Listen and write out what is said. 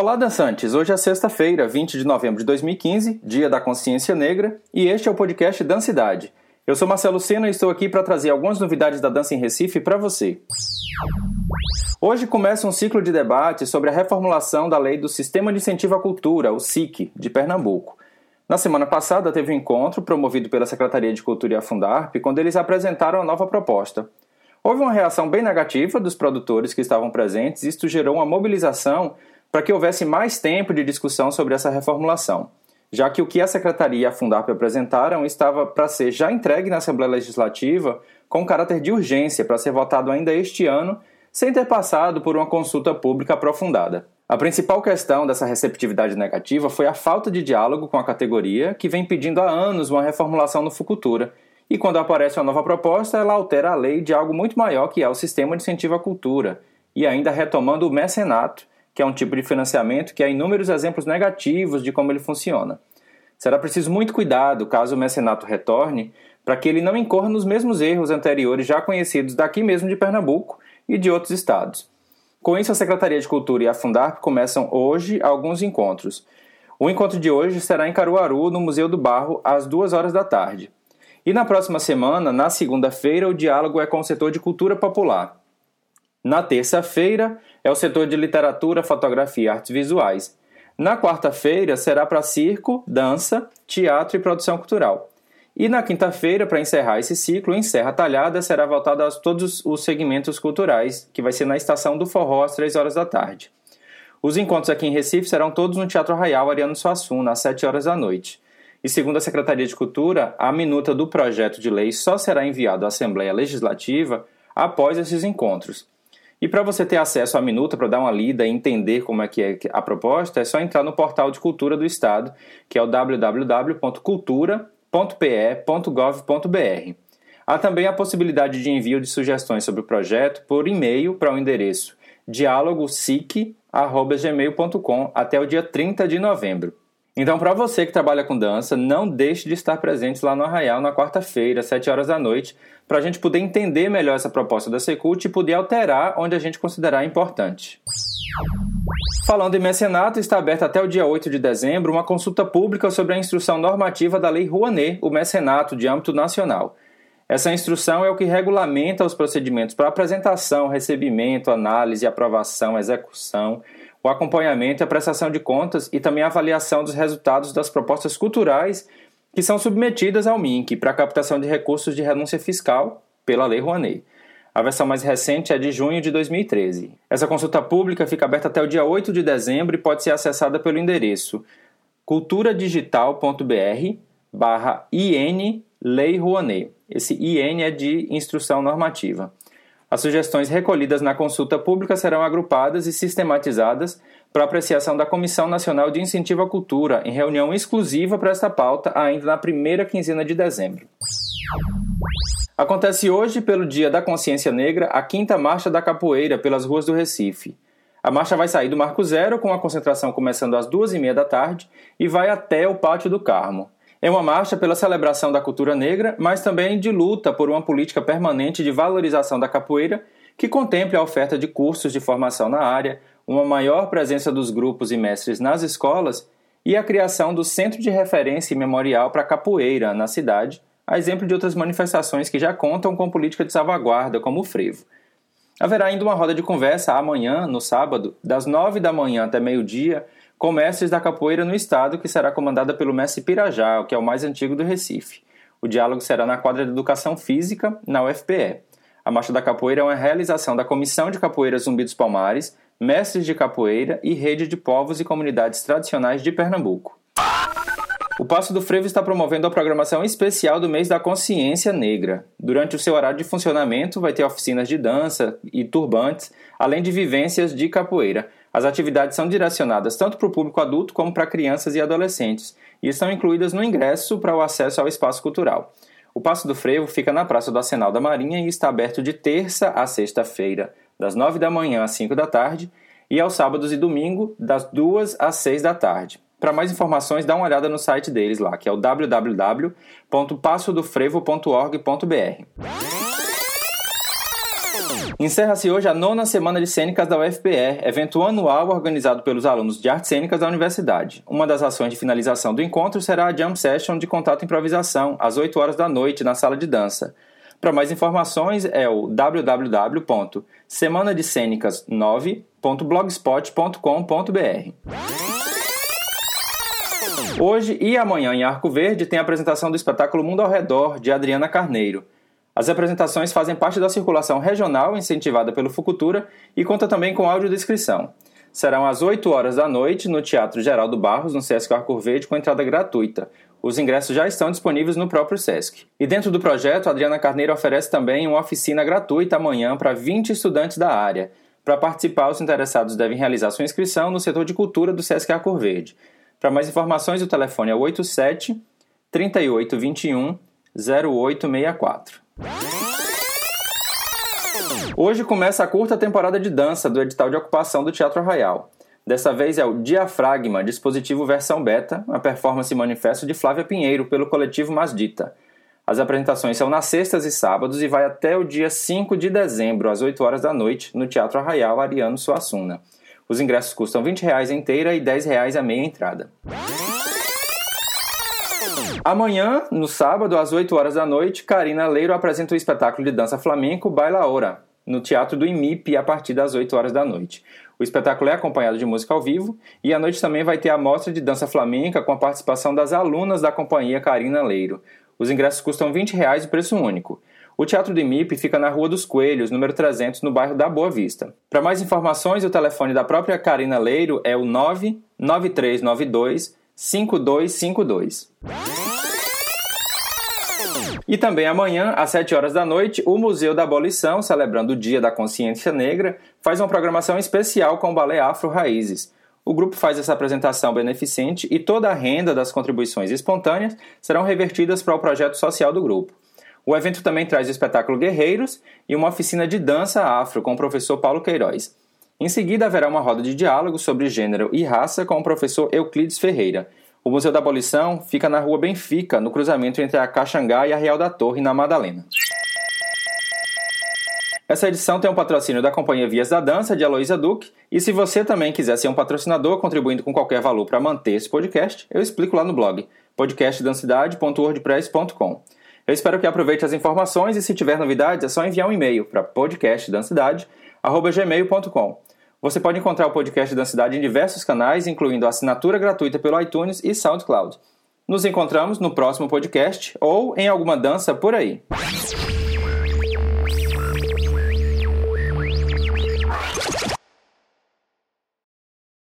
Olá, dançantes! Hoje é sexta-feira, 20 de novembro de 2015, dia da consciência negra, e este é o podcast Dancidade. Eu sou Marcelo Sena e estou aqui para trazer algumas novidades da dança em Recife para você. Hoje começa um ciclo de debate sobre a reformulação da lei do Sistema de Incentivo à Cultura, o SIC, de Pernambuco. Na semana passada teve um encontro promovido pela Secretaria de Cultura e a Fundarp, quando eles apresentaram a nova proposta. Houve uma reação bem negativa dos produtores que estavam presentes e isto gerou uma mobilização para que houvesse mais tempo de discussão sobre essa reformulação, já que o que a Secretaria e a Fundarp apresentaram estava para ser já entregue na Assembleia Legislativa com caráter de urgência para ser votado ainda este ano, sem ter passado por uma consulta pública aprofundada. A principal questão dessa receptividade negativa foi a falta de diálogo com a categoria, que vem pedindo há anos uma reformulação no Fucultura, e quando aparece uma nova proposta, ela altera a lei de algo muito maior que é o sistema de incentivo à cultura, e ainda retomando o mecenato, que é um tipo de financiamento que há inúmeros exemplos negativos de como ele funciona. Será preciso muito cuidado caso o mecenato retorne, para que ele não incorra nos mesmos erros anteriores já conhecidos daqui mesmo de Pernambuco e de outros estados. Com isso, a Secretaria de Cultura e a Fundarp começam hoje alguns encontros. O encontro de hoje será em Caruaru, no Museu do Barro, às duas horas da tarde. E na próxima semana, na segunda-feira, o diálogo é com o setor de cultura popular. Na terça-feira, é o setor de literatura, fotografia e artes visuais. Na quarta-feira será para circo, dança, teatro e produção cultural. E na quinta-feira, para encerrar esse ciclo, em Serra Talhada será voltado a todos os segmentos culturais, que vai ser na estação do Forró às 3 horas da tarde. Os encontros aqui em Recife serão todos no Teatro Arraial Ariano Suassuna, às 7 horas da noite. E segundo a Secretaria de Cultura, a minuta do projeto de lei só será enviado à Assembleia Legislativa após esses encontros. E para você ter acesso à minuta, para dar uma lida e entender como é que é a proposta, é só entrar no portal de cultura do Estado, que é o www.cultura.pe.gov.br. Há também a possibilidade de envio de sugestões sobre o projeto por e-mail para o endereço dialogosic.gmail.com até o dia 30 de novembro. Então, para você que trabalha com dança, não deixe de estar presente lá no Arraial na quarta-feira, às 7 horas da noite, para a gente poder entender melhor essa proposta da Secult e poder alterar onde a gente considerar importante. Falando em mecenato, está aberta até o dia 8 de dezembro uma consulta pública sobre a instrução normativa da Lei Rouanet, o mecenato de âmbito nacional. Essa instrução é o que regulamenta os procedimentos para apresentação, recebimento, análise, aprovação, execução, o acompanhamento e a prestação de contas e também a avaliação dos resultados das propostas culturais que são submetidas ao MINC para a captação de recursos de renúncia fiscal pela Lei Rouanet. A versão mais recente é de junho de 2013. Essa consulta pública fica aberta até o dia 8 de dezembro e pode ser acessada pelo endereço culturadigital.br barra IN Lei Rouanet. Esse IN é de Instrução Normativa. As sugestões recolhidas na consulta pública serão agrupadas e sistematizadas para apreciação da Comissão Nacional de Incentivo à Cultura, em reunião exclusiva para esta pauta, ainda na primeira quinzena de dezembro. Acontece hoje, pelo Dia da Consciência Negra, a quinta marcha da capoeira pelas ruas do Recife. A marcha vai sair do Marco Zero, com a concentração começando às duas e meia da tarde, e vai até o Pátio do Carmo. É uma marcha pela celebração da cultura negra, mas também de luta por uma política permanente de valorização da capoeira que contemple a oferta de cursos de formação na área, uma maior presença dos grupos e mestres nas escolas e a criação do Centro de Referência e Memorial para a Capoeira na cidade, a exemplo de outras manifestações que já contam com política de salvaguarda, como o frevo. Haverá ainda uma roda de conversa amanhã, no sábado, das nove da manhã até meio-dia, com mestres da capoeira no estado, que será comandada pelo mestre Pirajá, que é o mais antigo do Recife. O diálogo será na quadra de Educação Física, na UFPE. A Marcha da Capoeira é uma realização da Comissão de Capoeira Zumbi dos Palmares, Mestres de Capoeira e Rede de Povos e Comunidades Tradicionais de Pernambuco. O Passo do Frevo está promovendo a programação especial do mês da consciência negra. Durante o seu horário de funcionamento, vai ter oficinas de dança e turbantes, além de vivências de capoeira. As atividades são direcionadas tanto para o público adulto como para crianças e adolescentes e estão incluídas no ingresso para o acesso ao espaço cultural. O Passo do Frevo fica na Praça do Arsenal da Marinha e está aberto de terça a sexta-feira, das 9 da manhã às 5 da tarde, e aos sábados e domingo, das 2 às 6 da tarde. Para mais informações, dá uma olhada no site deles lá, que é o www.passodofrevo.org.br. Encerra-se hoje a nona semana de cênicas da UFPE, evento anual organizado pelos alunos de artes cênicas da universidade. Uma das ações de finalização do encontro será a Jam Session de contato e improvisação, às 8 horas da noite, na sala de dança. Para mais informações é o www.semanadecenicas9.blogspot.com.br. Hoje e amanhã em Arco Verde tem a apresentação do espetáculo Mundo ao Redor, de Adriana Carneiro. As apresentações fazem parte da circulação regional incentivada pelo Fucultura e conta também com audiodescrição. Serão às 8 horas da noite no Teatro Geraldo Barros, no Sesc Arco Verde, com entrada gratuita. Os ingressos já estão disponíveis no próprio Sesc. E dentro do projeto, a Adriana Carneiro oferece também uma oficina gratuita amanhã para 20 estudantes da área. Para participar, os interessados devem realizar sua inscrição no setor de cultura do Sesc Arco Verde. Para mais informações, o telefone é 87 3821 0864. Hoje começa a curta temporada de dança do edital de ocupação do Teatro Arraial. Dessa vez é o Diafragma, dispositivo versão beta, a performance manifesto de Flávia Pinheiro pelo coletivo Masdita. As apresentações são nas sextas e sábados e vai até o dia 5 de dezembro, às 8 horas da noite, no Teatro Arraial Ariano Suassuna. Os ingressos custam R$ 20 inteira e R$ 10 a meia entrada. Amanhã, no sábado, às 8 horas da noite, Karina Leiro apresenta o espetáculo de dança flamenco Baila Ora, no Teatro do IMIP, a partir das 8 horas da noite. O espetáculo é acompanhado de música ao vivo e à noite também vai ter a mostra de dança flamenca com a participação das alunas da companhia Karina Leiro. Os ingressos custam 20 reais de preço único. O Teatro do IMIP fica na Rua dos Coelhos, número 300, no bairro da Boa Vista. Para mais informações, o telefone da própria Karina Leiro é o 99392 5252. E também amanhã, às 7 horas da noite, o Museu da Abolição, celebrando o Dia da Consciência Negra, faz uma programação especial com o Balé Afro Raízes. O grupo faz essa apresentação beneficente e toda a renda das contribuições espontâneas serão revertidas para o projeto social do grupo. O evento também traz o espetáculo Guerreiros e uma oficina de dança afro com o professor Paulo Queiroz. Em seguida, haverá uma roda de diálogo sobre gênero e raça com o professor Euclides Ferreira. O Museu da Abolição fica na rua Benfica, no cruzamento entre a Caxangá e a Real da Torre, na Madalena. Essa edição tem um patrocínio da Companhia Vias da Dança, de Aloísa Duque, e se você também quiser ser um patrocinador contribuindo com qualquer valor para manter esse podcast, eu explico lá no blog podcastdancidade.wordpress.com. Eu espero que aproveite as informações e se tiver novidades é só enviar um e-mail para podcastdancidade.gmail.com. Você pode encontrar o podcast da cidade em diversos canais, incluindo assinatura gratuita pelo iTunes e SoundCloud. Nos encontramos no próximo podcast ou em alguma dança por aí.